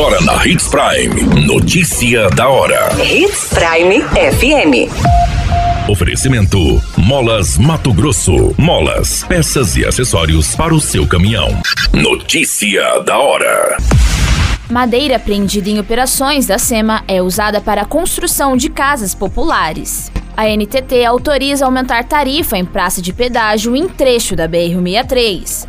Agora na Hits Prime. Notícia da hora. Hits Prime FM. Oferecimento: Molas Mato Grosso. Molas, peças e acessórios para o seu caminhão. Notícia da hora. Madeira apreendida em operações da SEMA é usada para a construção de casas populares. A NTT autoriza aumentar tarifa em praça de pedágio em trecho da BR-63.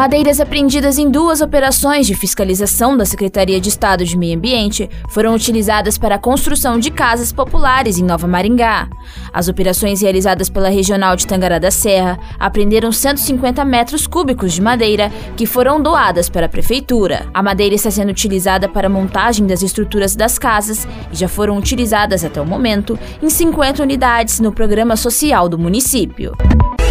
Madeiras apreendidas em duas operações de fiscalização da Secretaria de Estado de Meio Ambiente foram utilizadas para a construção de casas populares em Nova Maringá. As operações realizadas pela Regional de Tangará da Serra apreenderam 150 metros cúbicos de madeira que foram doadas para a Prefeitura. A madeira está sendo utilizada para a montagem das estruturas das casas e já foram utilizadas até o momento em 50 unidades no programa social do município.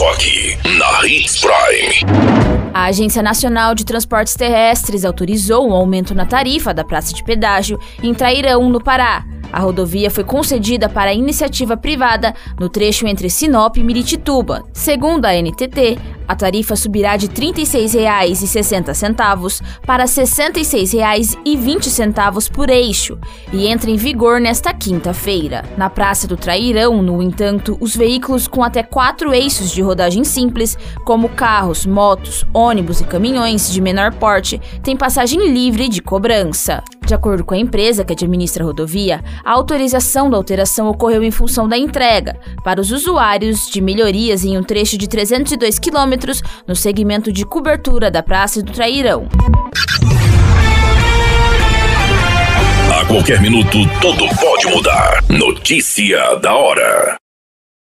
Só aqui na Hits Prime. A Agência Nacional de Transportes Terrestres autorizou um aumento na tarifa da praça de pedágio em Trairão, no Pará. A rodovia foi concedida para iniciativa privada no trecho entre Sinop e Miritituba. Segundo a NTT, a tarifa subirá de R$ 36,60 para R$ 66,20 por eixo e entra em vigor nesta quinta-feira. Na Praça do Trairão, no entanto, os veículos com até quatro eixos de rodagem simples, como carros, motos, ônibus e caminhões de menor porte, têm passagem livre de cobrança. De acordo com a empresa que administra a rodovia, a autorização da alteração ocorreu em função da entrega para os usuários de melhorias em um trecho de 302 quilômetros no segmento de cobertura da Praça do Trairão. A qualquer minuto, tudo pode mudar. Notícia da hora.